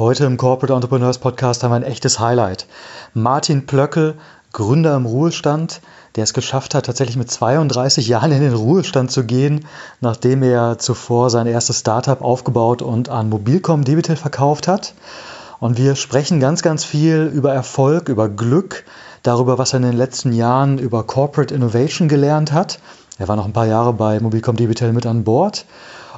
Heute im Corporate Entrepreneurs Podcast haben wir ein echtes Highlight. Martin Plöckel, Gründer im Ruhestand, der es geschafft hat, tatsächlich mit 32 Jahren in den Ruhestand zu gehen, nachdem er zuvor sein erstes Startup aufgebaut und an Mobilcom Debitel verkauft hat. Und wir sprechen ganz, ganz viel über Erfolg, über Glück, darüber, was er in den letzten Jahren über Corporate Innovation gelernt hat. Er war noch ein paar Jahre bei Mobilcom Debitel mit an Bord.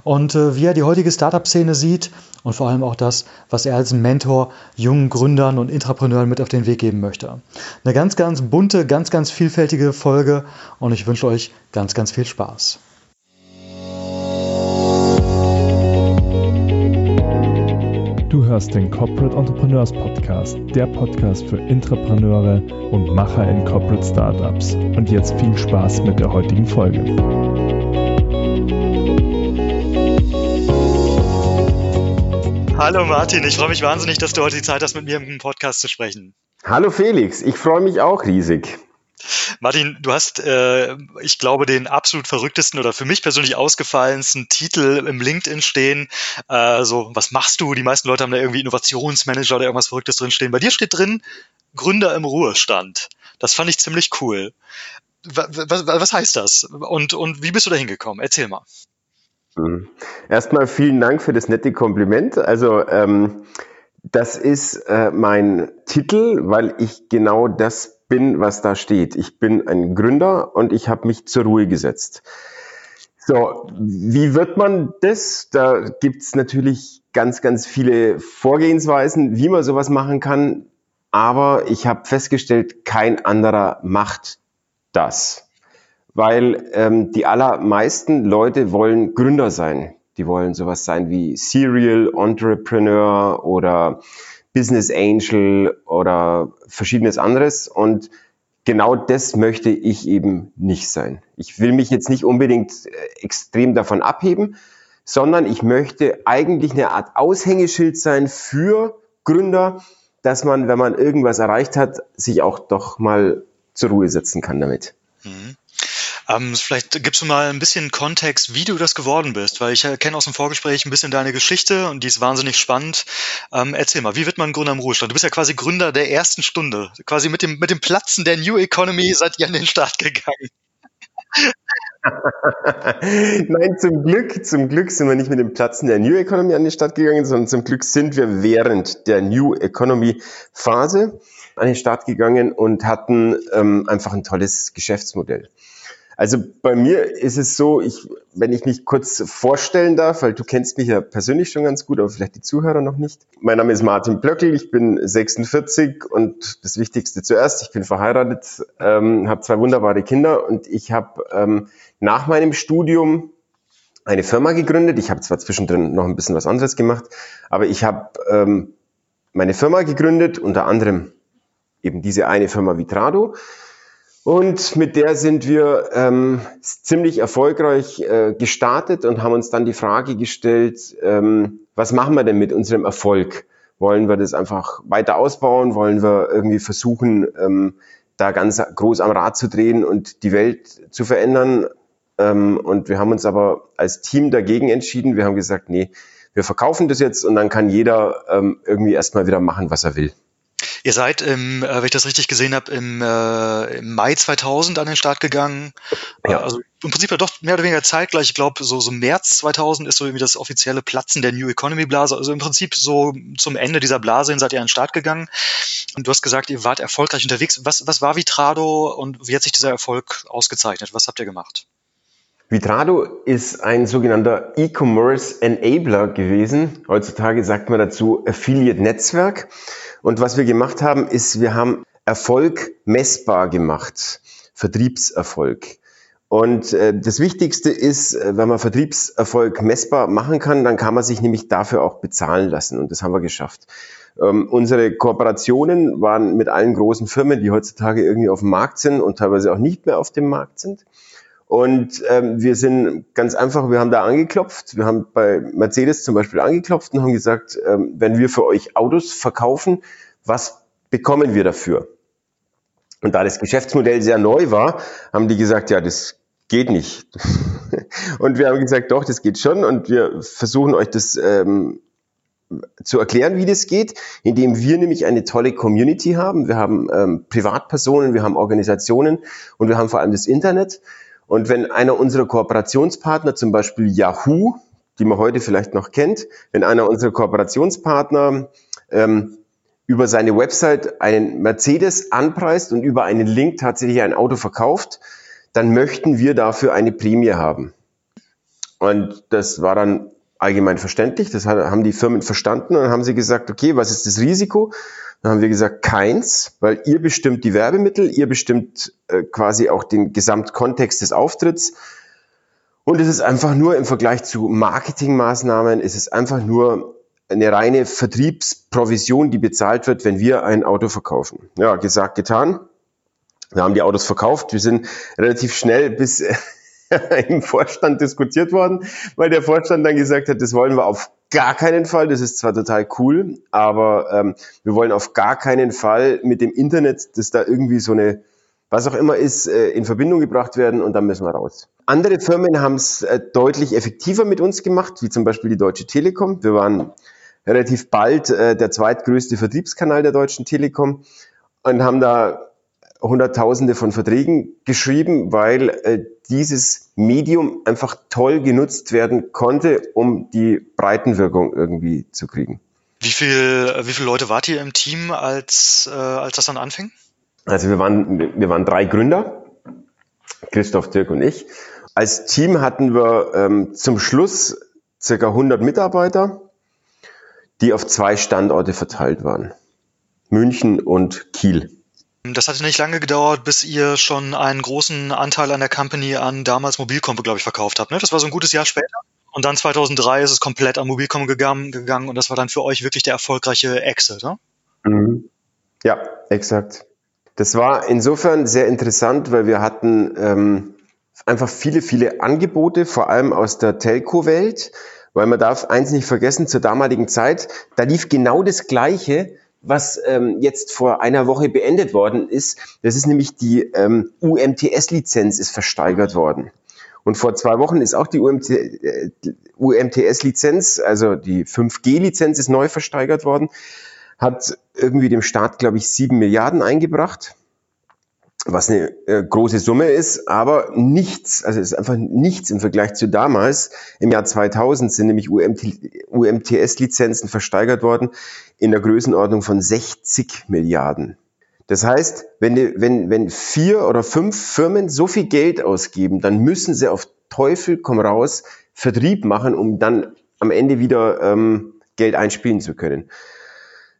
Und äh, wie er die heutige Startup-Szene sieht und vor allem auch das, was er als Mentor jungen Gründern und Intrapreneuren mit auf den Weg geben möchte. Eine ganz, ganz bunte, ganz, ganz vielfältige Folge und ich wünsche euch ganz, ganz viel Spaß. Du hörst den Corporate Entrepreneurs Podcast, der Podcast für Intrapreneure und Macher in Corporate Startups. Und jetzt viel Spaß mit der heutigen Folge. Hallo Martin, ich freue mich wahnsinnig, dass du heute die Zeit hast, mit mir im Podcast zu sprechen. Hallo Felix, ich freue mich auch riesig. Martin, du hast, äh, ich glaube, den absolut verrücktesten oder für mich persönlich ausgefallensten Titel im LinkedIn stehen. Äh, so, was machst du? Die meisten Leute haben da irgendwie Innovationsmanager oder irgendwas Verrücktes drin stehen. Bei dir steht drin Gründer im Ruhestand. Das fand ich ziemlich cool. Was, was, was heißt das? Und, und wie bist du da hingekommen? Erzähl mal. Mhm. Erstmal vielen Dank für das nette Kompliment. Also ähm, das ist äh, mein Titel, weil ich genau das bin, was da steht. Ich bin ein Gründer und ich habe mich zur Ruhe gesetzt. So, wie wird man das? Da gibt's natürlich ganz, ganz viele Vorgehensweisen, wie man sowas machen kann. Aber ich habe festgestellt, kein anderer macht das weil ähm, die allermeisten Leute wollen Gründer sein. Die wollen sowas sein wie Serial Entrepreneur oder Business Angel oder verschiedenes anderes. Und genau das möchte ich eben nicht sein. Ich will mich jetzt nicht unbedingt äh, extrem davon abheben, sondern ich möchte eigentlich eine Art Aushängeschild sein für Gründer, dass man, wenn man irgendwas erreicht hat, sich auch doch mal zur Ruhe setzen kann damit. Mhm. Ähm, vielleicht gibst du mal ein bisschen Kontext, wie du das geworden bist, weil ich kenne aus dem Vorgespräch ein bisschen deine Geschichte und die ist wahnsinnig spannend. Ähm, erzähl mal, wie wird man Gründer im Ruhestand? Du bist ja quasi Gründer der ersten Stunde, quasi mit dem, mit dem Platzen der New Economy seid ihr an den Start gegangen. Nein, zum Glück, zum Glück sind wir nicht mit dem Platzen der New Economy an den Start gegangen, sondern zum Glück sind wir während der New Economy Phase an den Start gegangen und hatten ähm, einfach ein tolles Geschäftsmodell. Also bei mir ist es so, ich, wenn ich mich kurz vorstellen darf, weil du kennst mich ja persönlich schon ganz gut, aber vielleicht die Zuhörer noch nicht. Mein Name ist Martin Blöckel, ich bin 46 und das Wichtigste zuerst, ich bin verheiratet, ähm, habe zwei wunderbare Kinder und ich habe ähm, nach meinem Studium eine Firma gegründet. Ich habe zwar zwischendrin noch ein bisschen was anderes gemacht, aber ich habe ähm, meine Firma gegründet, unter anderem eben diese eine Firma Vitrado und mit der sind wir ähm, ziemlich erfolgreich äh, gestartet und haben uns dann die Frage gestellt, ähm, was machen wir denn mit unserem Erfolg? Wollen wir das einfach weiter ausbauen? Wollen wir irgendwie versuchen, ähm, da ganz groß am Rad zu drehen und die Welt zu verändern? Ähm, und wir haben uns aber als Team dagegen entschieden. Wir haben gesagt, nee, wir verkaufen das jetzt und dann kann jeder ähm, irgendwie erstmal wieder machen, was er will. Ihr seid, im, äh, wenn ich das richtig gesehen habe, im, äh, im Mai 2000 an den Start gegangen. Ja. Also im Prinzip ja doch mehr oder weniger zeitgleich. Ich glaube, so, so März 2000 ist so irgendwie das offizielle Platzen der New Economy Blase. Also im Prinzip so zum Ende dieser Blase hin seid ihr an den Start gegangen. Und du hast gesagt, ihr wart erfolgreich unterwegs. Was, was war Vitrado und wie hat sich dieser Erfolg ausgezeichnet? Was habt ihr gemacht? Vitrado ist ein sogenannter E-Commerce Enabler gewesen. Heutzutage sagt man dazu Affiliate Netzwerk. Und was wir gemacht haben, ist, wir haben Erfolg messbar gemacht. Vertriebserfolg. Und äh, das Wichtigste ist, äh, wenn man Vertriebserfolg messbar machen kann, dann kann man sich nämlich dafür auch bezahlen lassen. Und das haben wir geschafft. Ähm, unsere Kooperationen waren mit allen großen Firmen, die heutzutage irgendwie auf dem Markt sind und teilweise auch nicht mehr auf dem Markt sind. Und ähm, wir sind ganz einfach, wir haben da angeklopft. Wir haben bei Mercedes zum Beispiel angeklopft und haben gesagt, ähm, wenn wir für euch Autos verkaufen, was bekommen wir dafür? Und da das Geschäftsmodell sehr neu war, haben die gesagt, ja, das geht nicht. und wir haben gesagt, doch, das geht schon und wir versuchen euch das ähm, zu erklären, wie das geht, indem wir nämlich eine tolle Community haben. Wir haben ähm, Privatpersonen, wir haben Organisationen und wir haben vor allem das Internet. Und wenn einer unserer Kooperationspartner, zum Beispiel Yahoo, die man heute vielleicht noch kennt, wenn einer unserer Kooperationspartner ähm, über seine Website einen Mercedes anpreist und über einen Link tatsächlich ein Auto verkauft, dann möchten wir dafür eine Prämie haben. Und das war dann allgemein verständlich. Das haben die Firmen verstanden und dann haben sie gesagt, okay, was ist das Risiko? Dann haben wir gesagt, keins, weil ihr bestimmt die Werbemittel, ihr bestimmt äh, quasi auch den Gesamtkontext des Auftritts. Und es ist einfach nur im Vergleich zu Marketingmaßnahmen, es ist einfach nur eine reine Vertriebsprovision, die bezahlt wird, wenn wir ein Auto verkaufen. Ja, gesagt, getan. Wir haben die Autos verkauft. Wir sind relativ schnell bis im Vorstand diskutiert worden, weil der Vorstand dann gesagt hat, das wollen wir auf gar keinen Fall. Das ist zwar total cool, aber ähm, wir wollen auf gar keinen Fall mit dem Internet, dass da irgendwie so eine, was auch immer ist, äh, in Verbindung gebracht werden und dann müssen wir raus. Andere Firmen haben es äh, deutlich effektiver mit uns gemacht, wie zum Beispiel die Deutsche Telekom. Wir waren relativ bald äh, der zweitgrößte Vertriebskanal der Deutschen Telekom und haben da Hunderttausende von Verträgen geschrieben, weil äh, dieses Medium einfach toll genutzt werden konnte, um die Breitenwirkung irgendwie zu kriegen. Wie viel, wie viele Leute wart ihr im Team, als, äh, als das dann anfing? Also wir waren, wir waren drei Gründer, Christoph, Dirk und ich. Als Team hatten wir ähm, zum Schluss circa 100 Mitarbeiter, die auf zwei Standorte verteilt waren. München und Kiel. Das hatte nicht lange gedauert, bis ihr schon einen großen Anteil an der Company an damals Mobilcom, glaube ich, verkauft habt. Ne? Das war so ein gutes Jahr später. Und dann 2003 ist es komplett an Mobilcom gegangen, gegangen und das war dann für euch wirklich der erfolgreiche Exit. Ne? Mhm. Ja, exakt. Das war insofern sehr interessant, weil wir hatten ähm, einfach viele, viele Angebote, vor allem aus der Telco-Welt, weil man darf eins nicht vergessen, zur damaligen Zeit, da lief genau das Gleiche, was ähm, jetzt vor einer Woche beendet worden ist. Das ist nämlich die ähm, UMTS-Lizenz ist versteigert worden. Und vor zwei Wochen ist auch die UMT, äh, UMTS-Lizenz, also die 5G-Lizenz ist neu versteigert worden, hat irgendwie dem Staat, glaube ich, sieben Milliarden eingebracht was eine äh, große Summe ist, aber nichts, also es ist einfach nichts im Vergleich zu damals. Im Jahr 2000 sind nämlich UMT, UMTS-Lizenzen versteigert worden in der Größenordnung von 60 Milliarden. Das heißt, wenn, die, wenn, wenn vier oder fünf Firmen so viel Geld ausgeben, dann müssen sie auf Teufel komm raus Vertrieb machen, um dann am Ende wieder ähm, Geld einspielen zu können.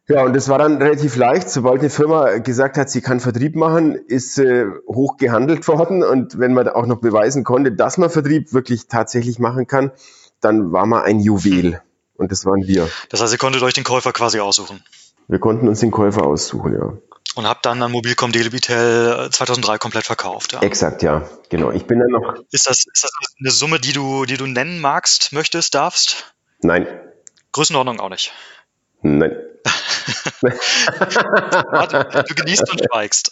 Ja, und das war dann relativ leicht. Sobald eine Firma gesagt hat, sie kann Vertrieb machen, ist äh, hoch gehandelt worden. Und wenn man auch noch beweisen konnte, dass man Vertrieb wirklich tatsächlich machen kann, dann war man ein Juwel. Und das waren wir. Das heißt, ihr konntet euch den Käufer quasi aussuchen? Wir konnten uns den Käufer aussuchen, ja. Und habt dann an Mobilcom Delibitel 2003 komplett verkauft, ja? Exakt, ja, genau. Ich bin dann noch. Ist das, ist das eine Summe, die du, die du nennen magst, möchtest, darfst? Nein. Größenordnung auch nicht. Nein. Warte, du genießt und schweigst.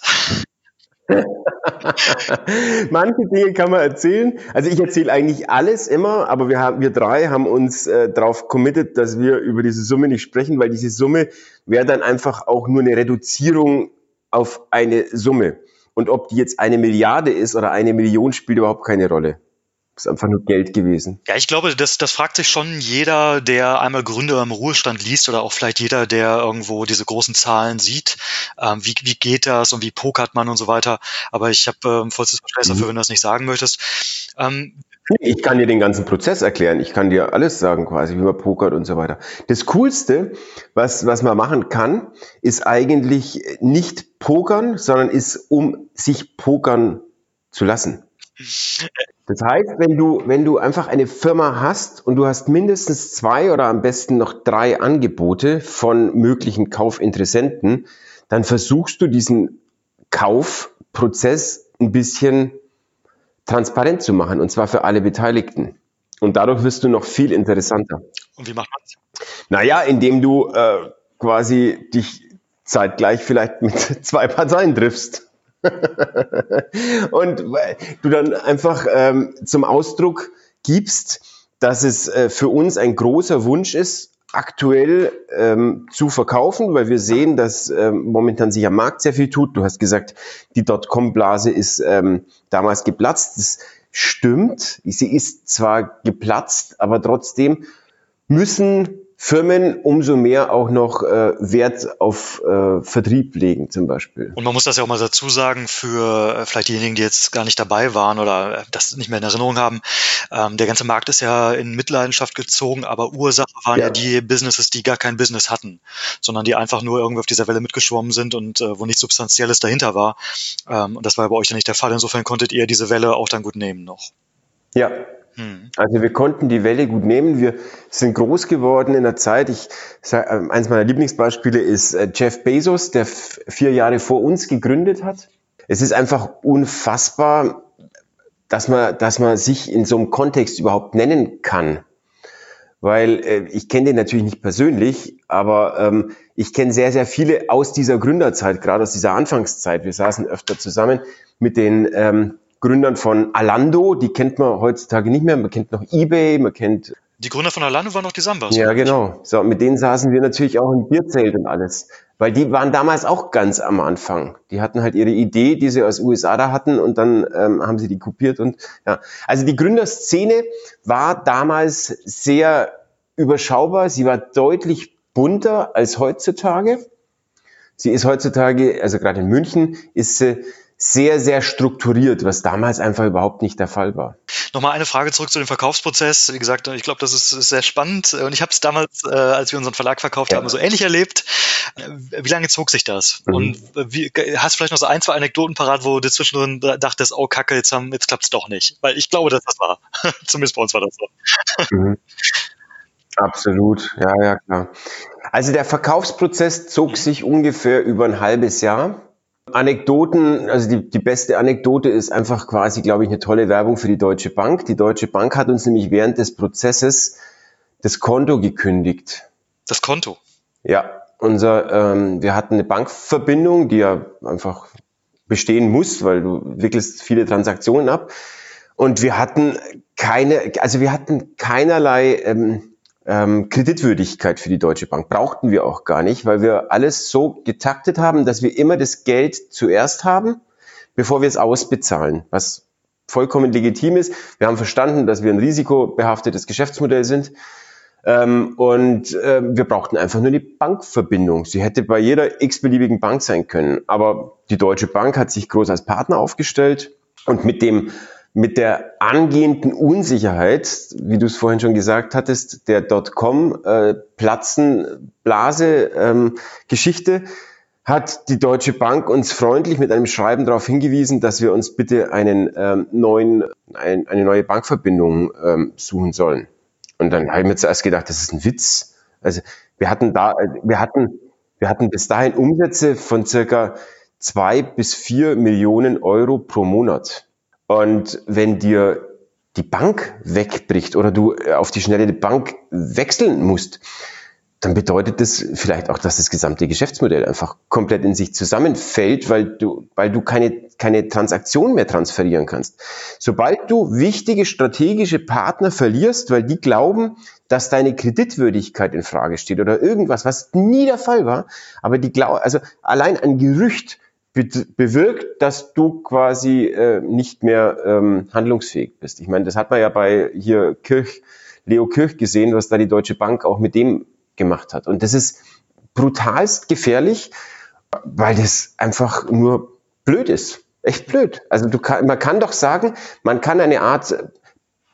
Manche Dinge kann man erzählen. Also ich erzähle eigentlich alles immer, aber wir, haben, wir drei haben uns äh, darauf committed, dass wir über diese Summe nicht sprechen, weil diese Summe wäre dann einfach auch nur eine Reduzierung auf eine Summe. Und ob die jetzt eine Milliarde ist oder eine Million, spielt überhaupt keine Rolle ist einfach nur Geld gewesen. Ja, ich glaube, das, das fragt sich schon jeder, der einmal Gründe im Ruhestand liest oder auch vielleicht jeder, der irgendwo diese großen Zahlen sieht. Ähm, wie, wie geht das und wie pokert man und so weiter. Aber ich habe ähm, vollstes Verständnis mhm. dafür, wenn du das nicht sagen möchtest. Ähm, ich kann dir den ganzen Prozess erklären. Ich kann dir alles sagen, quasi, wie man pokert und so weiter. Das Coolste, was, was man machen kann, ist eigentlich nicht pokern, sondern ist, um sich pokern zu lassen. Das heißt, wenn du, wenn du einfach eine Firma hast und du hast mindestens zwei oder am besten noch drei Angebote von möglichen Kaufinteressenten, dann versuchst du diesen Kaufprozess ein bisschen transparent zu machen und zwar für alle Beteiligten. Und dadurch wirst du noch viel interessanter. Und wie macht man es? Naja, indem du äh, quasi dich zeitgleich vielleicht mit zwei Parteien triffst. und du dann einfach ähm, zum Ausdruck gibst, dass es äh, für uns ein großer Wunsch ist, aktuell ähm, zu verkaufen, weil wir sehen, dass ähm, momentan sich am Markt sehr viel tut. Du hast gesagt, die Dotcom-Blase ist ähm, damals geplatzt. Das stimmt. Sie ist zwar geplatzt, aber trotzdem müssen Firmen umso mehr auch noch äh, Wert auf äh, Vertrieb legen zum Beispiel. Und man muss das ja auch mal dazu sagen, für äh, vielleicht diejenigen, die jetzt gar nicht dabei waren oder äh, das nicht mehr in Erinnerung haben, ähm, der ganze Markt ist ja in Mitleidenschaft gezogen, aber Ursache waren ja. ja. die Businesses, die gar kein Business hatten, sondern die einfach nur irgendwie auf dieser Welle mitgeschwommen sind und äh, wo nichts Substanzielles dahinter war. Ähm, und das war bei euch ja nicht der Fall. Insofern konntet ihr diese Welle auch dann gut nehmen noch. Ja, hm. Also wir konnten die Welle gut nehmen. Wir sind groß geworden in der Zeit. Ich sag, ähm, eins meiner Lieblingsbeispiele ist äh, Jeff Bezos, der vier Jahre vor uns gegründet hat. Es ist einfach unfassbar, dass man, dass man sich in so einem Kontext überhaupt nennen kann. Weil äh, ich kenne den natürlich nicht persönlich, aber ähm, ich kenne sehr, sehr viele aus dieser Gründerzeit, gerade aus dieser Anfangszeit. Wir saßen öfter zusammen mit den ähm, Gründern von Alando, die kennt man heutzutage nicht mehr. Man kennt noch eBay, man kennt. Die Gründer von Alando waren noch die Sambas. Ja, genau. So, mit denen saßen wir natürlich auch im Bierzelt und alles. Weil die waren damals auch ganz am Anfang. Die hatten halt ihre Idee, die sie aus USA da hatten und dann ähm, haben sie die kopiert und ja. Also die Gründerszene war damals sehr überschaubar. Sie war deutlich bunter als heutzutage. Sie ist heutzutage, also gerade in München, ist sie sehr, sehr strukturiert, was damals einfach überhaupt nicht der Fall war. Nochmal eine Frage zurück zu dem Verkaufsprozess. Wie gesagt, ich glaube, das ist, sehr spannend und ich habe es damals, äh, als wir unseren Verlag verkauft ja. haben, so ähnlich erlebt. Wie lange zog sich das? Mhm. Und wie, hast du vielleicht noch so ein, zwei Anekdoten parat, wo du zwischendrin dachtest, oh Kacke, jetzt, haben, jetzt klappt es doch nicht? Weil ich glaube, dass das war. Zumindest bei uns war das so. Mhm. Absolut, ja, ja, klar. Also der Verkaufsprozess zog sich ungefähr über ein halbes Jahr. Anekdoten, also die, die beste Anekdote ist einfach quasi, glaube ich, eine tolle Werbung für die Deutsche Bank. Die Deutsche Bank hat uns nämlich während des Prozesses das Konto gekündigt. Das Konto? Ja, unser, ähm, wir hatten eine Bankverbindung, die ja einfach bestehen muss, weil du wickelst viele Transaktionen ab. Und wir hatten keine, also wir hatten keinerlei ähm, ähm, Kreditwürdigkeit für die Deutsche Bank. Brauchten wir auch gar nicht, weil wir alles so getaktet haben, dass wir immer das Geld zuerst haben, bevor wir es ausbezahlen, was vollkommen legitim ist. Wir haben verstanden, dass wir ein risikobehaftetes Geschäftsmodell sind. Ähm, und äh, wir brauchten einfach nur die Bankverbindung. Sie hätte bei jeder x-beliebigen Bank sein können. Aber die Deutsche Bank hat sich groß als Partner aufgestellt und mit dem mit der angehenden Unsicherheit, wie du es vorhin schon gesagt hattest, der Dotcom äh, ähm, hat die Deutsche Bank uns freundlich mit einem Schreiben darauf hingewiesen, dass wir uns bitte einen ähm, neuen, ein, eine neue Bankverbindung ähm, suchen sollen. Und dann habe ich mir zuerst gedacht, das ist ein Witz. Also wir hatten da, wir hatten, wir hatten bis dahin Umsätze von circa zwei bis vier Millionen Euro pro Monat. Und wenn dir die Bank wegbricht oder du äh, auf die schnelle Bank wechseln musst, dann bedeutet das vielleicht auch, dass das gesamte Geschäftsmodell einfach komplett in sich zusammenfällt, weil du, weil du keine, keine Transaktion mehr transferieren kannst. Sobald du wichtige strategische Partner verlierst, weil die glauben, dass deine Kreditwürdigkeit in Frage steht oder irgendwas, was nie der Fall war, aber die glauben, also allein ein Gerücht bewirkt, dass du quasi äh, nicht mehr ähm, handlungsfähig bist. Ich meine, das hat man ja bei hier Kirch, Leo Kirch gesehen, was da die Deutsche Bank auch mit dem gemacht hat. Und das ist brutalst gefährlich, weil das einfach nur blöd ist. Echt blöd. Also du kann, man kann doch sagen, man kann eine Art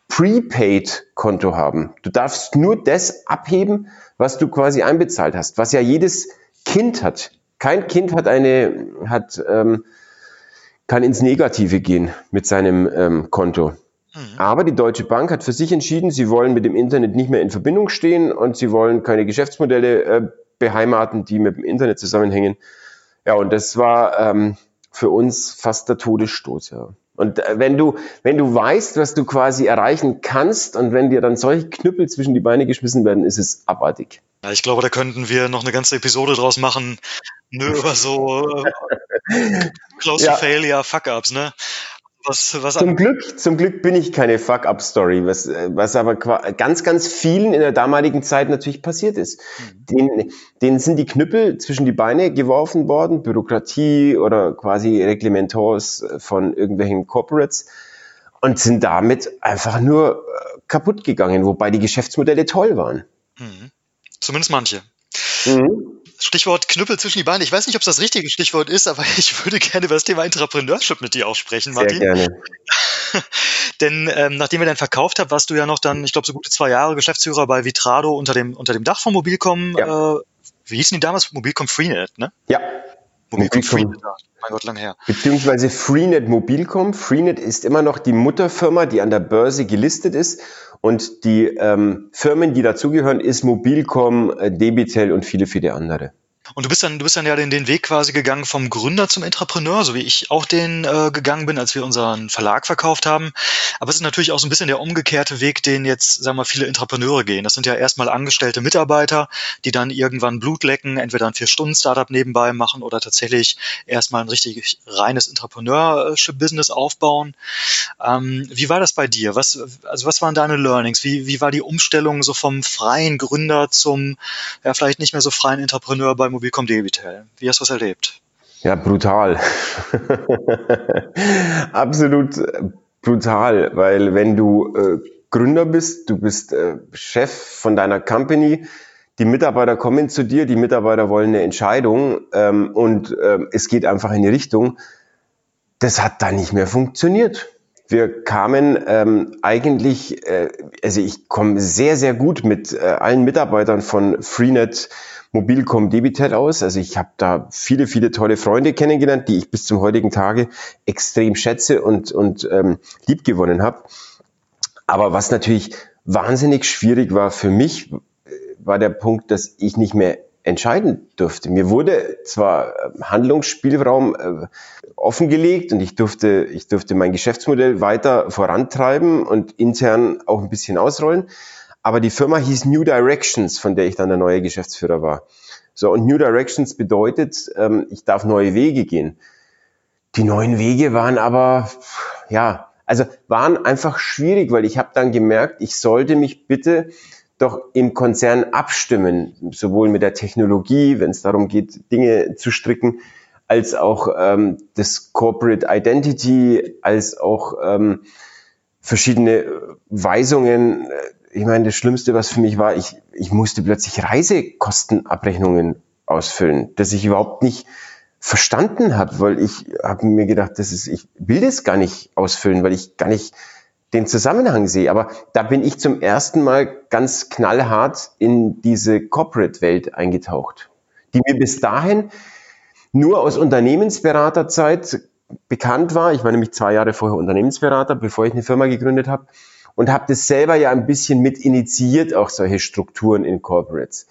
Prepaid-Konto haben. Du darfst nur das abheben, was du quasi einbezahlt hast, was ja jedes Kind hat. Kein Kind hat eine, hat, ähm, kann ins Negative gehen mit seinem ähm, Konto. Mhm. Aber die Deutsche Bank hat für sich entschieden, sie wollen mit dem Internet nicht mehr in Verbindung stehen und sie wollen keine Geschäftsmodelle äh, beheimaten, die mit dem Internet zusammenhängen. Ja, und das war ähm, für uns fast der Todesstoß, ja. Und äh, wenn du, wenn du weißt, was du quasi erreichen kannst und wenn dir dann solche Knüppel zwischen die Beine geschmissen werden, ist es abartig. Ja, ich glaube, da könnten wir noch eine ganze Episode draus machen, nur über so äh, close ja. to failure Fuck-ups, ne? Was, was zum Glück, zum Glück bin ich keine Fuck-up-Story, was, was aber ganz, ganz vielen in der damaligen Zeit natürlich passiert ist. Mhm. Denen, denen sind die Knüppel zwischen die Beine geworfen worden, Bürokratie oder quasi Reglementors von irgendwelchen Corporates und sind damit einfach nur äh, kaputt gegangen, wobei die Geschäftsmodelle toll waren. Mhm. Zumindest manche. Mhm. Stichwort Knüppel zwischen die Beine. Ich weiß nicht, ob es das richtige Stichwort ist, aber ich würde gerne über das Thema Entrepreneurship mit dir auch sprechen, Martin. Sehr gerne. Denn ähm, nachdem wir dann verkauft haben, warst du ja noch dann, ich glaube, so gute zwei Jahre Geschäftsführer bei Vitrado unter dem, unter dem Dach von Mobilcom. Ja. Äh, wie hießen die damals? Mobilcom Freenet, ne? Ja. Mobilcom, mein Gott, lang her. Beziehungsweise Freenet Mobilcom. Freenet ist immer noch die Mutterfirma, die an der Börse gelistet ist und die ähm, Firmen, die dazugehören, ist Mobilcom, äh, Debitel und viele, viele andere. Und du bist dann, du bist dann ja den, den Weg quasi gegangen vom Gründer zum Entrepreneur, so wie ich auch den äh, gegangen bin, als wir unseren Verlag verkauft haben. Aber es ist natürlich auch so ein bisschen der umgekehrte Weg, den jetzt, sagen wir, viele Entrepreneure gehen. Das sind ja erstmal angestellte Mitarbeiter, die dann irgendwann Blut lecken, entweder ein Vier-Stunden-Startup nebenbei machen oder tatsächlich erstmal ein richtig reines Entrepreneurship-Business aufbauen. Ähm, wie war das bei dir? Was, also was waren deine Learnings? Wie, wie war die Umstellung so vom freien Gründer zum, ja, vielleicht nicht mehr so freien Entrepreneur beim Mobilcom Debitel. Wie hast du das erlebt? Ja, brutal. Absolut äh, brutal, weil wenn du äh, Gründer bist, du bist äh, Chef von deiner Company, die Mitarbeiter kommen zu dir, die Mitarbeiter wollen eine Entscheidung ähm, und äh, es geht einfach in die Richtung. Das hat da nicht mehr funktioniert. Wir kamen ähm, eigentlich, äh, also ich komme sehr, sehr gut mit äh, allen Mitarbeitern von Freenet Mobilcom Debitel aus. Also ich habe da viele, viele tolle Freunde kennengelernt, die ich bis zum heutigen Tage extrem schätze und, und ähm, lieb gewonnen habe. Aber was natürlich wahnsinnig schwierig war für mich, war der Punkt, dass ich nicht mehr entscheiden durfte. Mir wurde zwar ähm, Handlungsspielraum äh, offengelegt und ich durfte, ich durfte mein Geschäftsmodell weiter vorantreiben und intern auch ein bisschen ausrollen. Aber die Firma hieß New Directions, von der ich dann der neue Geschäftsführer war. So, und New Directions bedeutet, ähm, ich darf neue Wege gehen. Die neuen Wege waren aber, ja, also waren einfach schwierig, weil ich habe dann gemerkt, ich sollte mich bitte doch im Konzern abstimmen, sowohl mit der Technologie, wenn es darum geht, Dinge zu stricken, als auch ähm, das Corporate Identity, als auch ähm, verschiedene Weisungen äh, ich meine, das Schlimmste, was für mich war, ich, ich musste plötzlich Reisekostenabrechnungen ausfüllen, dass ich überhaupt nicht verstanden habe, weil ich habe mir gedacht, das ist, ich will das gar nicht ausfüllen, weil ich gar nicht den Zusammenhang sehe. Aber da bin ich zum ersten Mal ganz knallhart in diese Corporate-Welt eingetaucht, die mir bis dahin nur aus Unternehmensberaterzeit bekannt war. Ich war nämlich zwei Jahre vorher Unternehmensberater, bevor ich eine Firma gegründet habe und habe das selber ja ein bisschen mit initiiert, auch solche Strukturen in Corporates,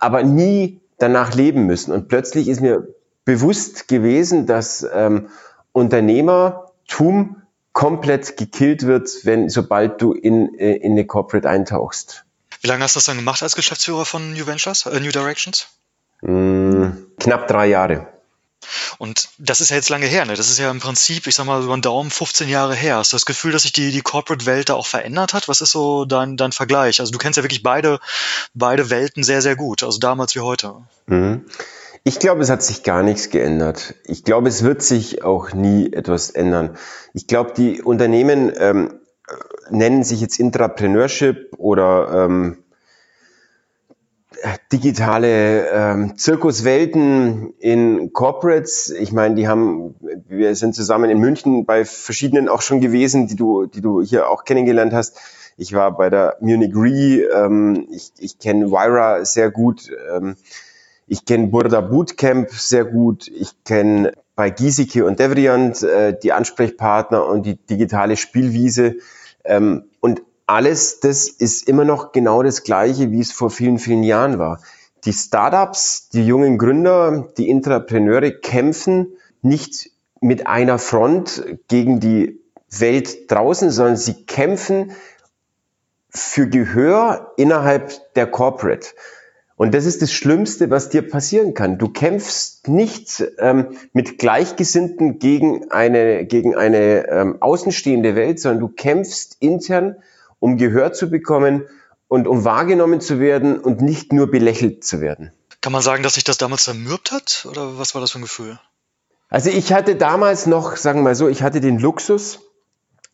aber nie danach leben müssen. Und plötzlich ist mir bewusst gewesen, dass ähm, Unternehmertum komplett gekillt wird, wenn sobald du in, äh, in eine Corporate eintauchst. Wie lange hast du das dann gemacht als Geschäftsführer von New Ventures, äh, New Directions? Mm, knapp drei Jahre. Und das ist ja jetzt lange her, ne? Das ist ja im Prinzip, ich sag mal, über den Daumen 15 Jahre her. Hast du das Gefühl, dass sich die, die Corporate-Welt da auch verändert hat? Was ist so dein, dein Vergleich? Also du kennst ja wirklich beide, beide Welten sehr, sehr gut, also damals wie heute. Mhm. Ich glaube, es hat sich gar nichts geändert. Ich glaube, es wird sich auch nie etwas ändern. Ich glaube, die Unternehmen ähm, nennen sich jetzt Intrapreneurship oder ähm, digitale ähm, Zirkuswelten in Corporates. Ich meine, die haben, wir sind zusammen in München bei verschiedenen auch schon gewesen, die du, die du hier auch kennengelernt hast. Ich war bei der Munich Re, ähm, ich, ich kenne Wyra sehr gut, ähm, ich kenne Burda Bootcamp sehr gut, ich kenne bei Giesecke und Devrient äh, die Ansprechpartner und die digitale Spielwiese. Ähm, alles das ist immer noch genau das Gleiche, wie es vor vielen, vielen Jahren war. Die Startups, die jungen Gründer, die Intrapreneure kämpfen nicht mit einer Front gegen die Welt draußen, sondern sie kämpfen für Gehör innerhalb der Corporate. Und das ist das Schlimmste, was dir passieren kann. Du kämpfst nicht ähm, mit Gleichgesinnten gegen eine, gegen eine ähm, außenstehende Welt, sondern du kämpfst intern, um Gehör zu bekommen und um wahrgenommen zu werden und nicht nur belächelt zu werden. Kann man sagen, dass sich das damals zermürbt hat? Oder was war das für ein Gefühl? Also ich hatte damals noch, sagen wir mal so, ich hatte den Luxus,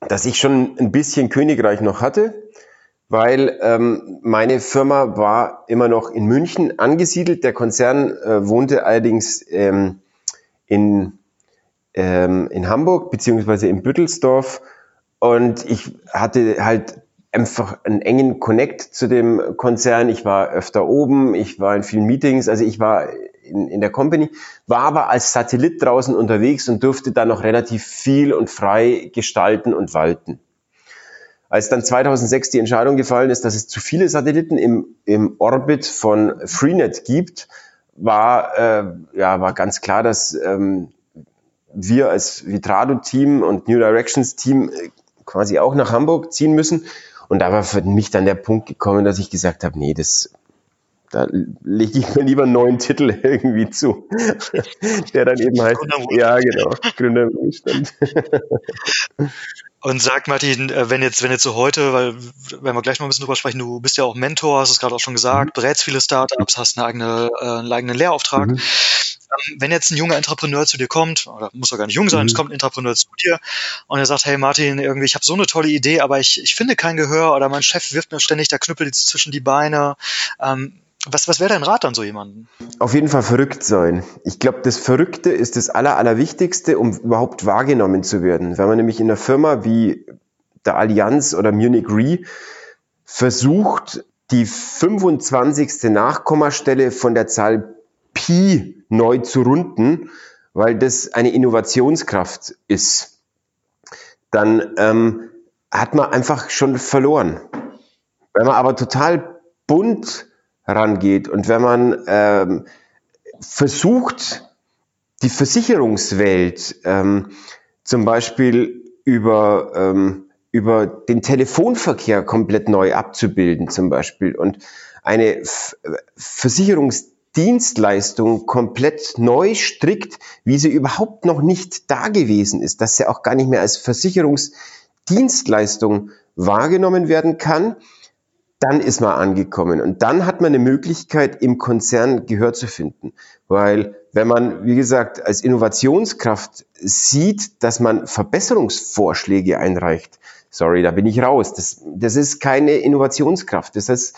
dass ich schon ein bisschen Königreich noch hatte weil ähm, meine Firma war immer noch in München angesiedelt. Der Konzern äh, wohnte allerdings ähm, in, ähm, in Hamburg beziehungsweise in Büttelsdorf und ich hatte halt einfach einen engen Connect zu dem Konzern. Ich war öfter oben, ich war in vielen Meetings, also ich war in, in der Company, war aber als Satellit draußen unterwegs und durfte da noch relativ viel und frei gestalten und walten. Als dann 2006 die Entscheidung gefallen ist, dass es zu viele Satelliten im, im Orbit von Freenet gibt, war, äh, ja, war ganz klar, dass ähm, wir als Vitrado-Team und New Directions-Team äh, quasi auch nach Hamburg ziehen müssen. Und da war für mich dann der Punkt gekommen, dass ich gesagt habe, nee, das, da lege ich mir lieber einen neuen Titel irgendwie zu, der dann eben heißt, ja genau, Gründer im Ruhestand. Und sag Martin, äh, wenn jetzt, wenn jetzt so heute, weil wenn wir gleich noch ein bisschen drüber sprechen, du bist ja auch Mentor, hast es gerade auch schon gesagt, mhm. berätst viele Startups, hast eine eigene, äh, einen eigenen Lehrauftrag. Mhm. Wenn jetzt ein junger Entrepreneur zu dir kommt, oder muss er gar nicht jung sein, mhm. es kommt ein Entrepreneur zu dir und er sagt, hey Martin, irgendwie, ich habe so eine tolle Idee, aber ich, ich finde kein Gehör oder mein Chef wirft mir ständig der Knüppel zwischen die Beine. Ähm, was, was wäre dein Rat an so jemanden? Auf jeden Fall verrückt sein. Ich glaube, das Verrückte ist das Aller, Allerwichtigste, um überhaupt wahrgenommen zu werden. Wenn man nämlich in einer Firma wie der Allianz oder Munich Re versucht, die 25. Nachkommastelle von der Zahl Pi neu zu runden, weil das eine Innovationskraft ist, dann ähm, hat man einfach schon verloren. Wenn man aber total bunt rangeht und wenn man ähm, versucht, die Versicherungswelt ähm, zum Beispiel über, ähm, über den Telefonverkehr komplett neu abzubilden zum Beispiel und eine F Versicherungsdienstleistung komplett neu strickt, wie sie überhaupt noch nicht da gewesen ist, dass sie auch gar nicht mehr als Versicherungsdienstleistung wahrgenommen werden kann, dann ist man angekommen und dann hat man eine Möglichkeit, im Konzern Gehör zu finden. Weil wenn man, wie gesagt, als Innovationskraft sieht, dass man Verbesserungsvorschläge einreicht, sorry, da bin ich raus. Das, das ist keine Innovationskraft. Das heißt,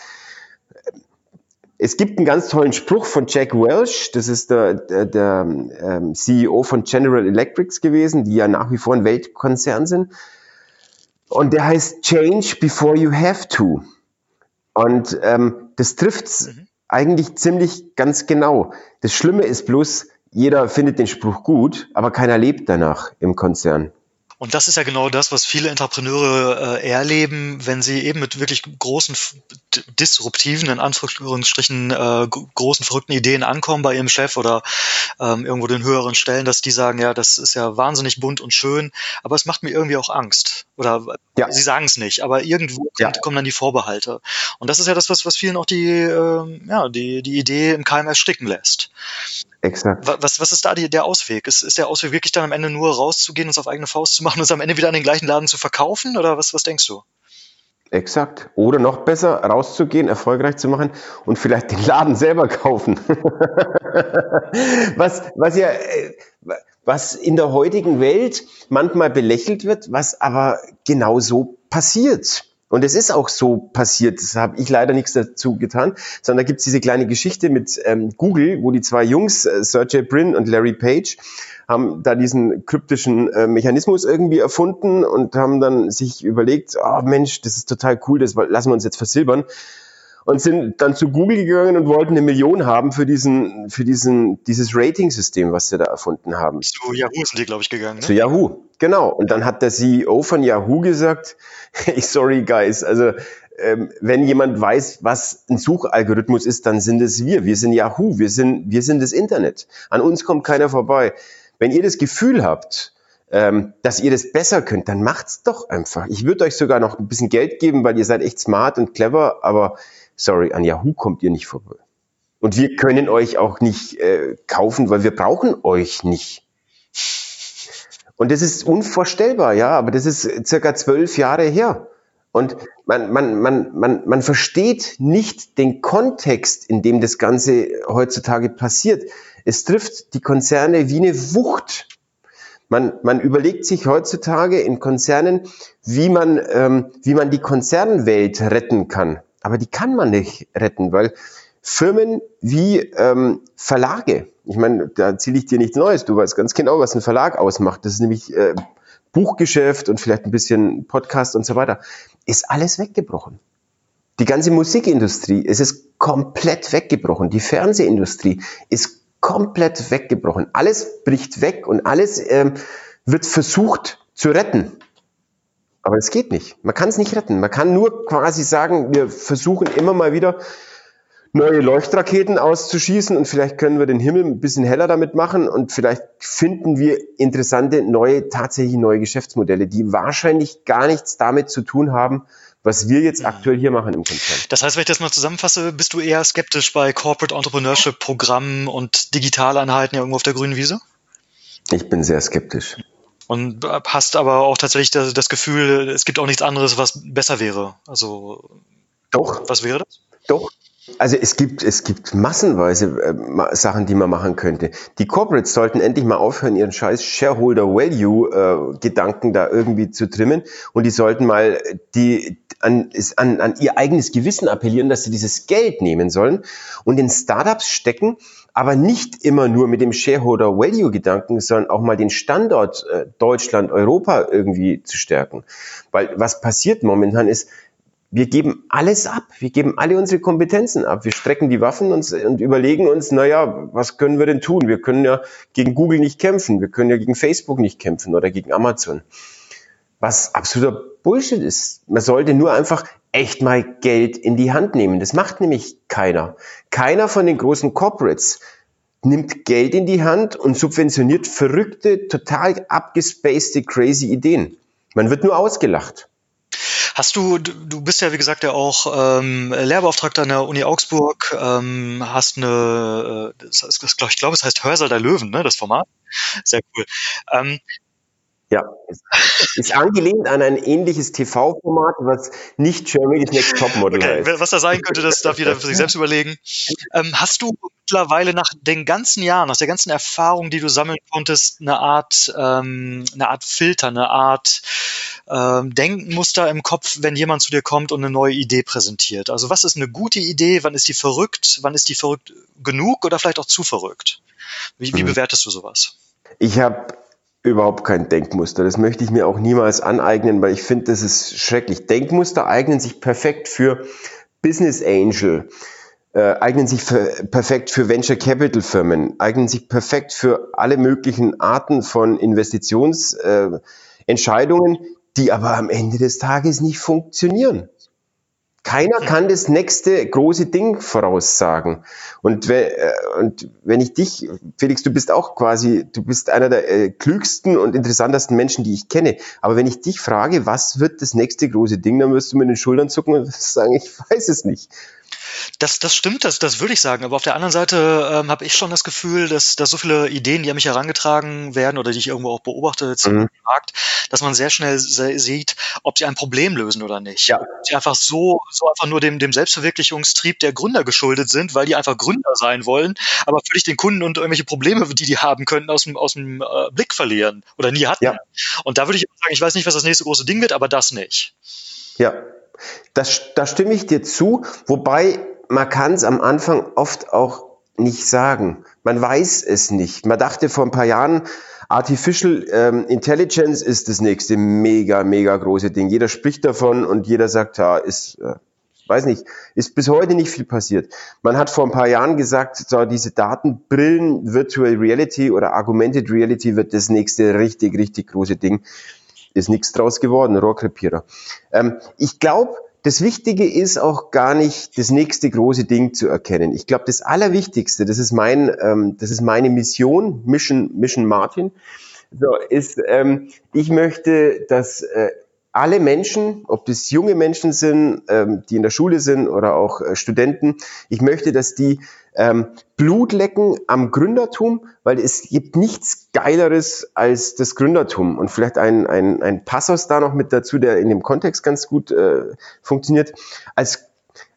es gibt einen ganz tollen Spruch von Jack Welch, das ist der, der, der ähm, CEO von General Electrics gewesen, die ja nach wie vor ein Weltkonzern sind. Und der heißt Change before you have to. Und ähm, das trifft mhm. eigentlich ziemlich ganz genau. Das Schlimme ist bloß, jeder findet den Spruch gut, aber keiner lebt danach im Konzern. Und das ist ja genau das, was viele Entrepreneure äh, erleben, wenn sie eben mit wirklich großen, disruptiven, in Anführungsstrichen, äh, großen, verrückten Ideen ankommen bei ihrem Chef oder ähm, irgendwo den höheren Stellen, dass die sagen, ja, das ist ja wahnsinnig bunt und schön, aber es macht mir irgendwie auch Angst. Oder ja. sie sagen es nicht, aber irgendwo ja. kommt, kommen dann die Vorbehalte. Und das ist ja das, was, was vielen auch die, äh, ja, die, die Idee im Keim ersticken lässt. Exakt. Was, was ist da die, der Ausweg? Ist, ist der Ausweg wirklich dann am Ende nur rauszugehen und es auf eigene Faust zu machen und es am Ende wieder an den gleichen Laden zu verkaufen? Oder was, was denkst du? Exakt. Oder noch besser, rauszugehen, erfolgreich zu machen und vielleicht den Laden selber kaufen. was, was ja, äh, was in der heutigen Welt manchmal belächelt wird, was aber genau so passiert. Und es ist auch so passiert, das habe ich leider nichts dazu getan, sondern da gibt es diese kleine Geschichte mit ähm, Google, wo die zwei Jungs, äh, Sergey Brin und Larry Page, haben da diesen kryptischen äh, Mechanismus irgendwie erfunden und haben dann sich überlegt, oh Mensch, das ist total cool, das lassen wir uns jetzt versilbern und sind dann zu Google gegangen und wollten eine Million haben für diesen, für diesen, dieses Rating-System, was sie da erfunden haben. Zu Yahoo sind die, glaube ich, gegangen. Ne? Zu Yahoo, genau. Und dann hat der CEO von Yahoo gesagt, hey, sorry guys, also ähm, wenn jemand weiß, was ein Suchalgorithmus ist, dann sind es wir. Wir sind Yahoo, wir sind, wir sind das Internet. An uns kommt keiner vorbei. Wenn ihr das Gefühl habt, ähm, dass ihr das besser könnt, dann macht's doch einfach. Ich würde euch sogar noch ein bisschen Geld geben, weil ihr seid echt smart und clever, aber sorry, an Yahoo kommt ihr nicht vorbei. Und wir können euch auch nicht äh, kaufen, weil wir brauchen euch nicht. Und das ist unvorstellbar, ja, aber das ist circa zwölf Jahre her. Und man, man, man, man, man versteht nicht den Kontext, in dem das Ganze heutzutage passiert. Es trifft die Konzerne wie eine Wucht. Man, man überlegt sich heutzutage in Konzernen, wie man, ähm, wie man die Konzernwelt retten kann. Aber die kann man nicht retten, weil Firmen wie ähm, Verlage, ich meine, da erzähle ich dir nichts Neues, du weißt ganz genau, was ein Verlag ausmacht. Das ist nämlich äh, Buchgeschäft und vielleicht ein bisschen Podcast und so weiter, ist alles weggebrochen. Die ganze Musikindustrie, es ist komplett weggebrochen. Die Fernsehindustrie ist komplett weggebrochen. Alles bricht weg und alles ähm, wird versucht zu retten. Aber es geht nicht. Man kann es nicht retten. Man kann nur quasi sagen, wir versuchen immer mal wieder neue Leuchtraketen auszuschießen und vielleicht können wir den Himmel ein bisschen heller damit machen und vielleicht finden wir interessante neue, tatsächlich neue Geschäftsmodelle, die wahrscheinlich gar nichts damit zu tun haben, was wir jetzt aktuell hier machen im Konzern. Das heißt, wenn ich das mal zusammenfasse, bist du eher skeptisch bei Corporate Entrepreneurship Programmen und Digitaleinheiten irgendwo auf der grünen Wiese? Ich bin sehr skeptisch. Und hast aber auch tatsächlich das, das Gefühl, es gibt auch nichts anderes, was besser wäre. Also doch. Was wäre das? Doch. Also es gibt, es gibt massenweise äh, Sachen, die man machen könnte. Die Corporates sollten endlich mal aufhören, ihren scheiß Shareholder Value äh, Gedanken da irgendwie zu trimmen und die sollten mal die an, an, an ihr eigenes Gewissen appellieren, dass sie dieses Geld nehmen sollen und in Startups stecken, aber nicht immer nur mit dem Shareholder Value Gedanken, sondern auch mal den Standort äh, Deutschland, Europa irgendwie zu stärken. Weil was passiert momentan ist, wir geben alles ab. Wir geben alle unsere Kompetenzen ab. Wir strecken die Waffen und, und überlegen uns, naja, was können wir denn tun? Wir können ja gegen Google nicht kämpfen. Wir können ja gegen Facebook nicht kämpfen oder gegen Amazon. Was absoluter Bullshit ist. Man sollte nur einfach echt mal Geld in die Hand nehmen. Das macht nämlich keiner. Keiner von den großen Corporates nimmt Geld in die Hand und subventioniert verrückte, total abgespacede, crazy Ideen. Man wird nur ausgelacht. Hast du, du bist ja wie gesagt ja auch ähm, Lehrbeauftragter an der Uni Augsburg, ähm, hast eine, äh, das, das, ich glaube, es heißt Hörsaal der Löwen, ne, das Format. Sehr cool. Ähm, ja, ist angelehnt an ein ähnliches TV-Format, was nicht Germany's Next Topmodel okay, heißt. Was da sein könnte, das darf jeder für sich selbst überlegen. Ähm, hast du mittlerweile nach den ganzen Jahren, nach der ganzen Erfahrung, die du sammeln konntest, eine Art, ähm, eine Art Filter, eine Art ähm, Denkmuster im Kopf, wenn jemand zu dir kommt und eine neue Idee präsentiert? Also was ist eine gute Idee? Wann ist die verrückt? Wann ist die verrückt genug oder vielleicht auch zu verrückt? Wie, wie mhm. bewertest du sowas? Ich habe überhaupt kein Denkmuster. Das möchte ich mir auch niemals aneignen, weil ich finde, das ist schrecklich. Denkmuster eignen sich perfekt für Business Angel, äh, eignen sich für, perfekt für Venture Capital Firmen, eignen sich perfekt für alle möglichen Arten von Investitionsentscheidungen, äh, die aber am Ende des Tages nicht funktionieren. Keiner kann das nächste große Ding voraussagen. Und, wenn, äh, und wenn ich dich, Felix, du bist auch quasi, du bist einer der äh, klügsten und interessantesten Menschen, die ich kenne. Aber wenn ich dich frage, was wird das nächste große Ding, dann wirst du mit den Schultern zucken und sagen, ich weiß es nicht. Das, das stimmt, das, das würde ich sagen. Aber auf der anderen Seite ähm, habe ich schon das Gefühl, dass, dass so viele Ideen, die an mich herangetragen werden oder die ich irgendwo auch beobachte jetzt mhm. Markt, dass man sehr schnell se sieht, ob sie ein Problem lösen oder nicht. Ja. Ob sie einfach so, so einfach nur dem, dem Selbstverwirklichungstrieb der Gründer geschuldet sind, weil die einfach Gründer sein wollen, aber völlig den Kunden und irgendwelche Probleme, die die haben könnten, aus dem, aus dem äh, Blick verlieren oder nie hatten. Ja. Und da würde ich sagen, ich weiß nicht, was das nächste große Ding wird, aber das nicht. Ja, das, da stimme ich dir zu, wobei man kann es am Anfang oft auch nicht sagen. Man weiß es nicht. Man dachte vor ein paar Jahren, Artificial ähm, Intelligence ist das nächste mega, mega große Ding. Jeder spricht davon und jeder sagt, ja, ist, äh, weiß nicht, ist bis heute nicht viel passiert. Man hat vor ein paar Jahren gesagt, so diese Datenbrillen, Virtual Reality oder Augmented Reality wird das nächste richtig, richtig große Ding ist nichts draus geworden, Rohrkrepierer. Ähm, ich glaube, das Wichtige ist auch gar nicht das nächste große Ding zu erkennen. Ich glaube, das Allerwichtigste, das ist mein, ähm, das ist meine Mission, Mission, Mission Martin, so ist, ähm, ich möchte, dass äh, alle Menschen, ob das junge Menschen sind, ähm, die in der Schule sind oder auch äh, Studenten, ich möchte, dass die ähm, Blut lecken am Gründertum, weil es gibt nichts Geileres als das Gründertum. Und vielleicht ein, ein, ein Passus da noch mit dazu, der in dem Kontext ganz gut äh, funktioniert. Als,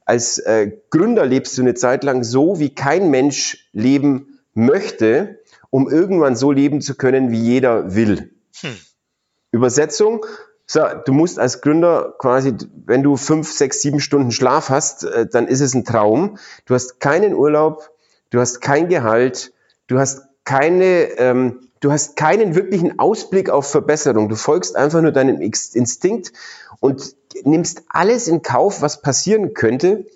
als äh, Gründer lebst du eine Zeit lang so, wie kein Mensch leben möchte, um irgendwann so leben zu können, wie jeder will. Hm. Übersetzung, so, du musst als Gründer quasi, wenn du fünf, sechs, sieben Stunden Schlaf hast, äh, dann ist es ein Traum. Du hast keinen Urlaub, du hast kein Gehalt, du hast keine, ähm, du hast keinen wirklichen Ausblick auf Verbesserung. Du folgst einfach nur deinem Instinkt und nimmst alles in Kauf, was passieren könnte,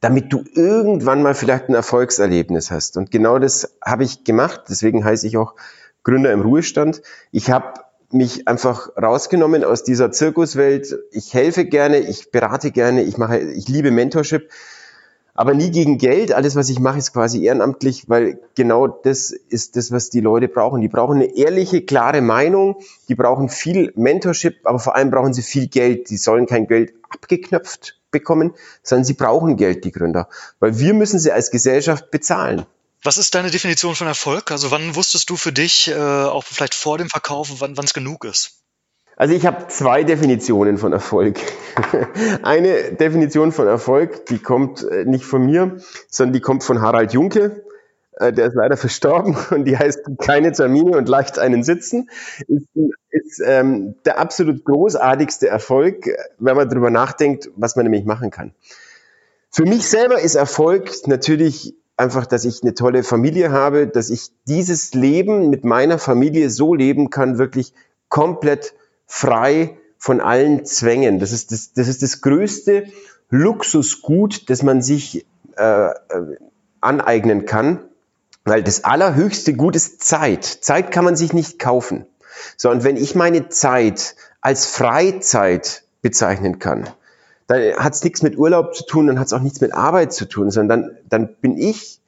damit du irgendwann mal vielleicht ein Erfolgserlebnis hast. Und genau das habe ich gemacht. Deswegen heiße ich auch Gründer im Ruhestand. Ich habe mich einfach rausgenommen aus dieser Zirkuswelt. Ich helfe gerne, ich berate gerne, ich mache, ich liebe Mentorship, aber nie gegen Geld. Alles, was ich mache, ist quasi ehrenamtlich, weil genau das ist das, was die Leute brauchen. Die brauchen eine ehrliche, klare Meinung. Die brauchen viel Mentorship, aber vor allem brauchen sie viel Geld. Die sollen kein Geld abgeknöpft bekommen, sondern sie brauchen Geld, die Gründer, weil wir müssen sie als Gesellschaft bezahlen. Was ist deine Definition von Erfolg? Also wann wusstest du für dich, äh, auch vielleicht vor dem Verkauf, wann es genug ist? Also ich habe zwei Definitionen von Erfolg. Eine Definition von Erfolg, die kommt äh, nicht von mir, sondern die kommt von Harald Junke. Äh, der ist leider verstorben und die heißt keine Termine und leicht einen sitzen. Ist, ist ähm, der absolut großartigste Erfolg, wenn man darüber nachdenkt, was man nämlich machen kann. Für mich selber ist Erfolg natürlich einfach, dass ich eine tolle Familie habe, dass ich dieses Leben mit meiner Familie so leben kann, wirklich komplett frei von allen Zwängen. Das ist das, das, ist das größte Luxusgut, das man sich äh, äh aneignen kann, weil das allerhöchste Gut ist Zeit. Zeit kann man sich nicht kaufen. So, und wenn ich meine Zeit als Freizeit bezeichnen kann, dann hat es nichts mit Urlaub zu tun, dann hat es auch nichts mit Arbeit zu tun, sondern dann, dann bin ich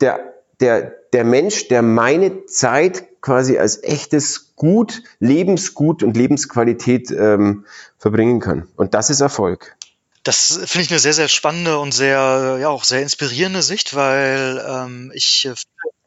der, der, der Mensch, der meine Zeit quasi als echtes Gut, Lebensgut und Lebensqualität ähm, verbringen kann. Und das ist Erfolg. Das finde ich eine sehr, sehr spannende und sehr, ja, auch sehr inspirierende Sicht, weil ähm, ich äh,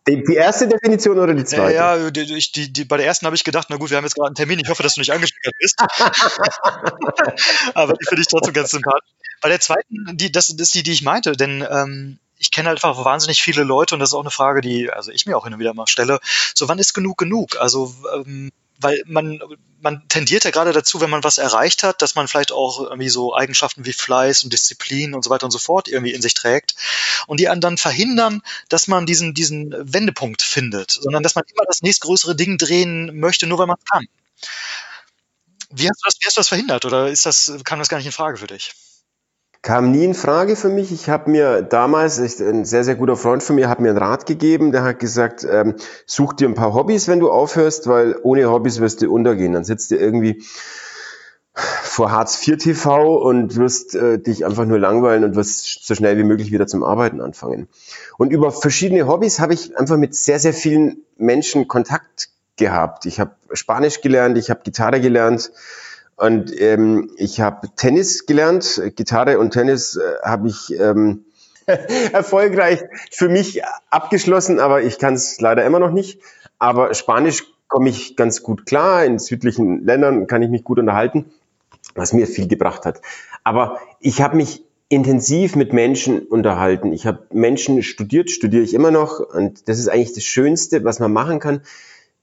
die, die, erste Definition oder die zweite? Ja, ja die, die, die, bei der ersten habe ich gedacht, na gut, wir haben jetzt gerade einen Termin, ich hoffe, dass du nicht angestickert bist. Aber die finde ich trotzdem ganz sympathisch. Bei der zweiten, die, das, das ist die, die ich meinte, denn ähm, ich kenne halt einfach wahnsinnig viele Leute und das ist auch eine Frage, die also ich mir auch hin und wieder mal stelle. So, wann ist genug genug? Also ähm, weil man, man tendiert ja gerade dazu, wenn man was erreicht hat, dass man vielleicht auch irgendwie so Eigenschaften wie Fleiß und Disziplin und so weiter und so fort irgendwie in sich trägt und die dann verhindern, dass man diesen, diesen Wendepunkt findet, sondern dass man immer das nächstgrößere Ding drehen möchte, nur weil man kann. Wie hast du das, wie hast du das verhindert oder ist das, kam das gar nicht in Frage für dich? Kam nie in Frage für mich. Ich habe mir damals, ein sehr, sehr guter Freund von mir hat mir einen Rat gegeben, der hat gesagt, ähm, such dir ein paar Hobbys, wenn du aufhörst, weil ohne Hobbys wirst du untergehen. Dann sitzt du irgendwie vor Hartz IV TV und wirst äh, dich einfach nur langweilen und wirst so schnell wie möglich wieder zum Arbeiten anfangen. Und über verschiedene Hobbys habe ich einfach mit sehr, sehr vielen Menschen Kontakt gehabt. Ich habe Spanisch gelernt, ich habe Gitarre gelernt, und ähm, ich habe Tennis gelernt, Gitarre und Tennis äh, habe ich ähm, erfolgreich für mich abgeschlossen, aber ich kann es leider immer noch nicht. Aber Spanisch komme ich ganz gut klar. In südlichen Ländern kann ich mich gut unterhalten, was mir viel gebracht hat. Aber ich habe mich intensiv mit Menschen unterhalten. Ich habe Menschen studiert, studiere ich immer noch. Und das ist eigentlich das Schönste, was man machen kann,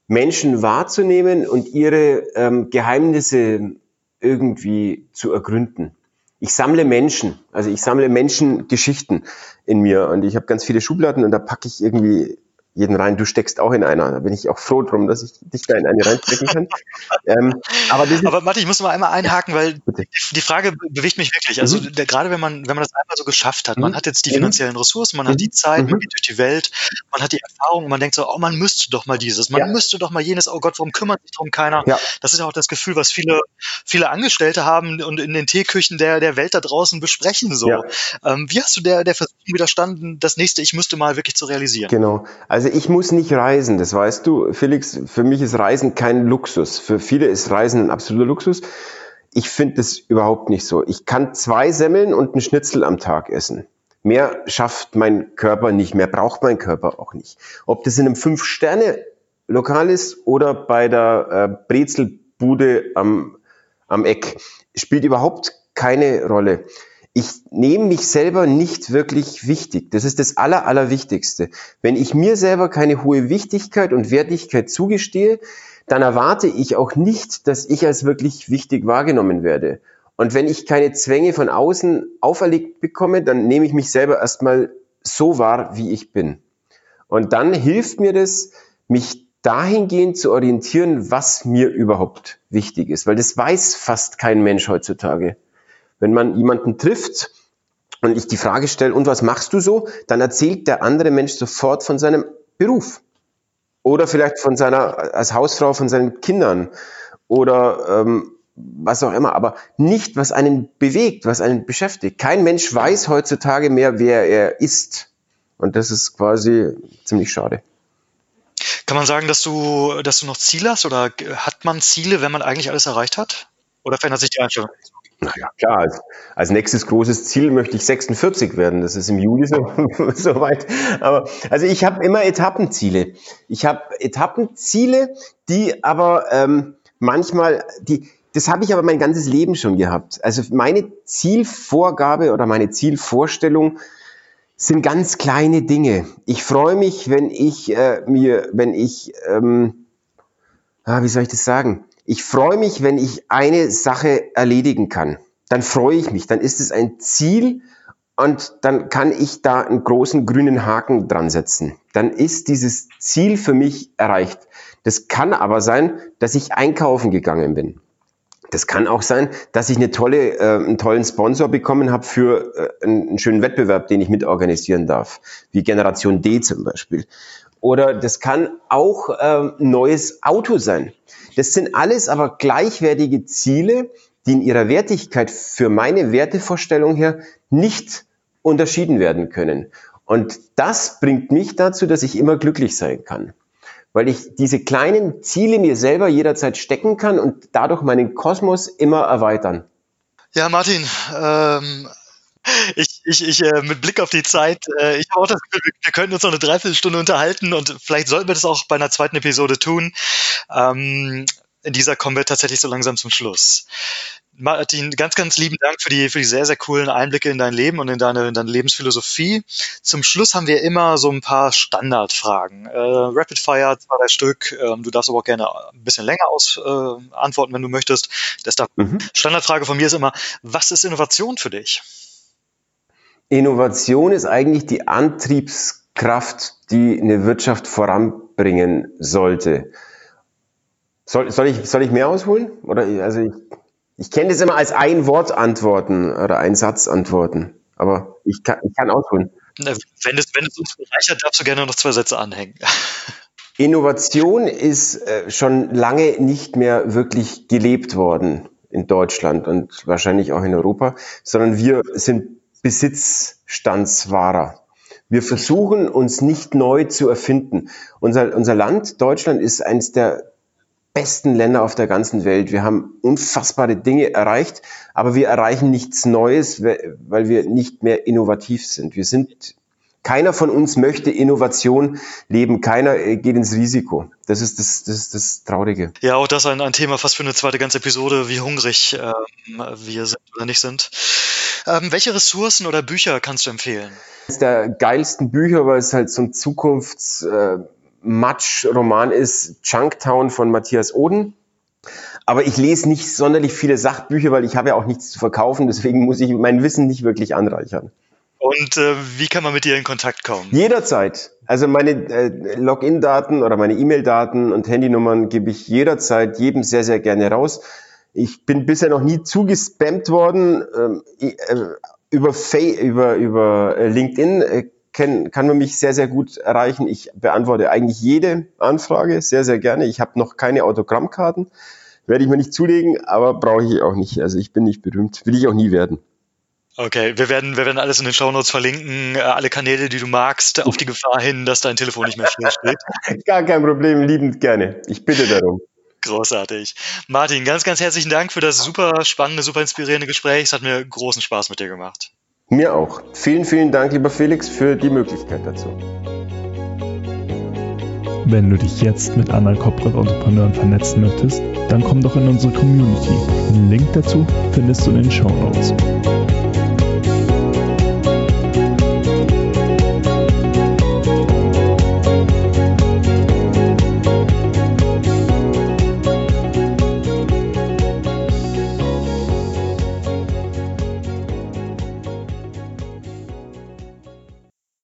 Menschen wahrzunehmen und ihre ähm, Geheimnisse irgendwie zu ergründen. Ich sammle Menschen, also ich sammle Menschengeschichten in mir und ich habe ganz viele Schubladen und da packe ich irgendwie jeden rein. Du steckst auch in einer. Da bin ich auch froh drum, dass ich dich da in eine reinstecken kann. ähm, aber, aber Matti, ich muss mal einmal einhaken, weil Bitte. die Frage bewegt mich wirklich. Also mhm. der, gerade wenn man, wenn man das einmal so geschafft hat, man mhm. hat jetzt die mhm. finanziellen Ressourcen, man mhm. hat die Zeit, man mhm. geht durch die Welt, man hat die Erfahrung, man denkt so, oh, man müsste doch mal dieses, man ja. müsste doch mal jenes, oh Gott, warum kümmert sich darum keiner? Ja. Das ist ja auch das Gefühl, was viele, viele Angestellte haben und in den Teeküchen der, der Welt da draußen besprechen. So. Ja. Ähm, wie hast du der, der Versuchung widerstanden, das nächste, ich müsste mal wirklich zu realisieren? Genau. Also also ich muss nicht reisen, das weißt du, Felix. Für mich ist Reisen kein Luxus. Für viele ist Reisen ein absoluter Luxus. Ich finde das überhaupt nicht so. Ich kann zwei Semmeln und einen Schnitzel am Tag essen. Mehr schafft mein Körper nicht, mehr braucht mein Körper auch nicht. Ob das in einem Fünf-Sterne-Lokal ist oder bei der äh, Brezelbude am, am Eck, spielt überhaupt keine Rolle. Ich nehme mich selber nicht wirklich wichtig. Das ist das Aller, Allerwichtigste. Wenn ich mir selber keine hohe Wichtigkeit und Wertigkeit zugestehe, dann erwarte ich auch nicht, dass ich als wirklich wichtig wahrgenommen werde. Und wenn ich keine Zwänge von außen auferlegt bekomme, dann nehme ich mich selber erstmal so wahr, wie ich bin. Und dann hilft mir das, mich dahingehend zu orientieren, was mir überhaupt wichtig ist. Weil das weiß fast kein Mensch heutzutage. Wenn man jemanden trifft und ich die Frage stelle, und was machst du so? Dann erzählt der andere Mensch sofort von seinem Beruf. Oder vielleicht von seiner, als Hausfrau von seinen Kindern. Oder ähm, was auch immer, aber nicht, was einen bewegt, was einen beschäftigt. Kein Mensch weiß heutzutage mehr, wer er ist. Und das ist quasi ziemlich schade. Kann man sagen, dass du, dass du noch Ziele hast oder hat man Ziele, wenn man eigentlich alles erreicht hat? Oder verändert sich die Einstellung? Naja, klar. Als, als nächstes großes Ziel möchte ich 46 werden. Das ist im Juli so, so weit. Aber also ich habe immer Etappenziele. Ich habe Etappenziele, die aber ähm, manchmal, die, das habe ich aber mein ganzes Leben schon gehabt. Also meine Zielvorgabe oder meine Zielvorstellung sind ganz kleine Dinge. Ich freue mich, wenn ich äh, mir, wenn ich, ähm, ah, wie soll ich das sagen? Ich freue mich, wenn ich eine Sache erledigen kann. Dann freue ich mich. Dann ist es ein Ziel und dann kann ich da einen großen grünen Haken dran setzen. Dann ist dieses Ziel für mich erreicht. Das kann aber sein, dass ich einkaufen gegangen bin. Das kann auch sein, dass ich eine tolle, äh, einen tollen Sponsor bekommen habe für äh, einen, schönen Wettbewerb, den ich mitorganisieren darf, wie Generation D zum Beispiel. Oder das kann auch äh, ein neues Auto sein. Das sind alles aber gleichwertige Ziele, die in ihrer Wertigkeit für meine Wertevorstellung her nicht unterschieden werden können. Und das bringt mich dazu, dass ich immer glücklich sein kann weil ich diese kleinen Ziele mir selber jederzeit stecken kann und dadurch meinen Kosmos immer erweitern. Ja, Martin, ähm, ich, ich, ich äh, mit Blick auf die Zeit, äh, ich habe auch das Gefühl, wir können uns noch eine Dreiviertelstunde unterhalten und vielleicht sollten wir das auch bei einer zweiten Episode tun. Ähm, in dieser kommen wir tatsächlich so langsam zum Schluss. Martin, ganz, ganz lieben Dank für die, für die sehr, sehr coolen Einblicke in dein Leben und in deine, in deine Lebensphilosophie. Zum Schluss haben wir immer so ein paar Standardfragen. Äh, Rapid Fire, zwei, drei Stück. Ähm, du darfst aber auch gerne ein bisschen länger aus, äh, antworten, wenn du möchtest. Das darf, mhm. Standardfrage von mir ist immer, was ist Innovation für dich? Innovation ist eigentlich die Antriebskraft, die eine Wirtschaft voranbringen sollte. Soll, soll, ich, soll ich mehr ausholen? Oder also ich, ich kenne das immer als ein Wort antworten oder ein Satz antworten. Aber ich kann, ich kann ausholen. Wenn es, wenn es uns bereichert, darfst du gerne noch zwei Sätze anhängen. Innovation ist äh, schon lange nicht mehr wirklich gelebt worden in Deutschland und wahrscheinlich auch in Europa, sondern wir sind Besitzstandswahrer. Wir versuchen uns nicht neu zu erfinden. Unser, unser Land, Deutschland, ist eines der besten Länder auf der ganzen Welt. Wir haben unfassbare Dinge erreicht, aber wir erreichen nichts Neues, weil wir nicht mehr innovativ sind. Wir sind keiner von uns möchte Innovation leben, keiner äh, geht ins Risiko. Das ist das, das, ist das Traurige. Ja, auch das ein, ein Thema fast für eine zweite ganze Episode, wie hungrig ähm, wir sind oder nicht sind. Ähm, welche Ressourcen oder Bücher kannst du empfehlen? Eines der geilsten Bücher, weil es halt so ein Zukunfts- äh, Matsch-Roman ist Chunktown von Matthias Oden. Aber ich lese nicht sonderlich viele Sachbücher, weil ich habe ja auch nichts zu verkaufen. Deswegen muss ich mein Wissen nicht wirklich anreichern. Und äh, wie kann man mit dir in Kontakt kommen? Jederzeit. Also meine äh, Login-Daten oder meine E-Mail-Daten und Handynummern gebe ich jederzeit jedem sehr, sehr gerne raus. Ich bin bisher noch nie zugespammt worden. Ähm, äh, über, über, über äh, LinkedIn äh, kann, kann man mich sehr, sehr gut erreichen. Ich beantworte eigentlich jede Anfrage sehr, sehr gerne. Ich habe noch keine Autogrammkarten. Werde ich mir nicht zulegen, aber brauche ich auch nicht. Also ich bin nicht berühmt. Will ich auch nie werden. Okay, wir werden, wir werden alles in den Shownotes verlinken, äh, alle Kanäle, die du magst, auf die Gefahr hin, dass dein Telefon nicht mehr still steht. Gar kein Problem, liebend gerne. Ich bitte darum. Großartig. Martin, ganz, ganz herzlichen Dank für das super spannende, super inspirierende Gespräch. Es hat mir großen Spaß mit dir gemacht. Mir auch. Vielen, vielen Dank, lieber Felix, für die Möglichkeit dazu. Wenn du dich jetzt mit anderen Corporate Entrepreneuren vernetzen möchtest, dann komm doch in unsere Community. Den Link dazu findest du in den Show Notes.